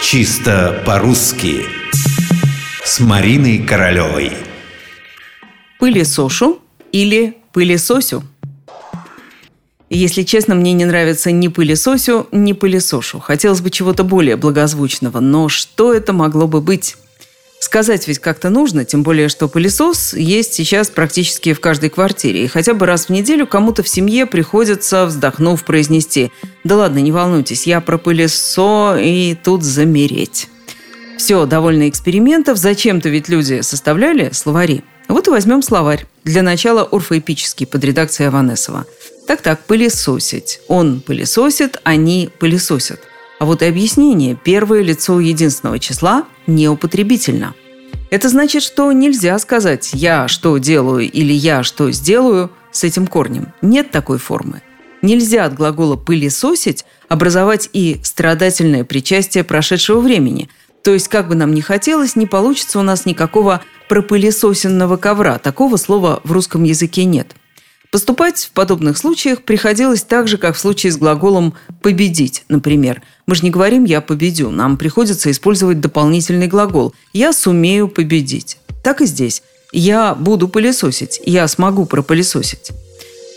Чисто по-русски С Мариной Королевой Пылесошу или пылесосю? Если честно, мне не нравится ни пылесосю, ни пылесошу. Хотелось бы чего-то более благозвучного, но что это могло бы быть? Сказать ведь как-то нужно, тем более, что пылесос есть сейчас практически в каждой квартире. И хотя бы раз в неделю кому-то в семье приходится, вздохнув, произнести «Да ладно, не волнуйтесь, я про пылесо» и тут замереть. Все, довольно экспериментов. Зачем-то ведь люди составляли словари. Вот и возьмем словарь. Для начала орфоэпический под редакцией Аванесова. Так-так, пылесосить. Он пылесосит, они пылесосят. А вот и объяснение «первое лицо единственного числа» неупотребительно. Это значит, что нельзя сказать «я что делаю» или «я что сделаю» с этим корнем. Нет такой формы. Нельзя от глагола «пылесосить» образовать и страдательное причастие прошедшего времени. То есть, как бы нам ни хотелось, не получится у нас никакого пропылесосенного ковра. Такого слова в русском языке нет. Поступать в подобных случаях приходилось так же, как в случае с глаголом «победить», например. Мы же не говорим «я победю», нам приходится использовать дополнительный глагол «я сумею победить». Так и здесь. «Я буду пылесосить», «я смогу пропылесосить».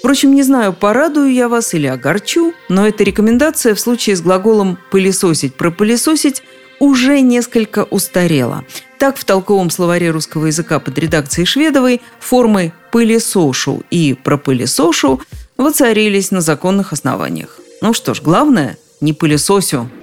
Впрочем, не знаю, порадую я вас или огорчу, но эта рекомендация в случае с глаголом «пылесосить», «пропылесосить» уже несколько устарела. Так в толковом словаре русского языка под редакцией Шведовой формы «пылесошу» и «пропылесошу» воцарились на законных основаниях. Ну что ж, главное – не пылесосю –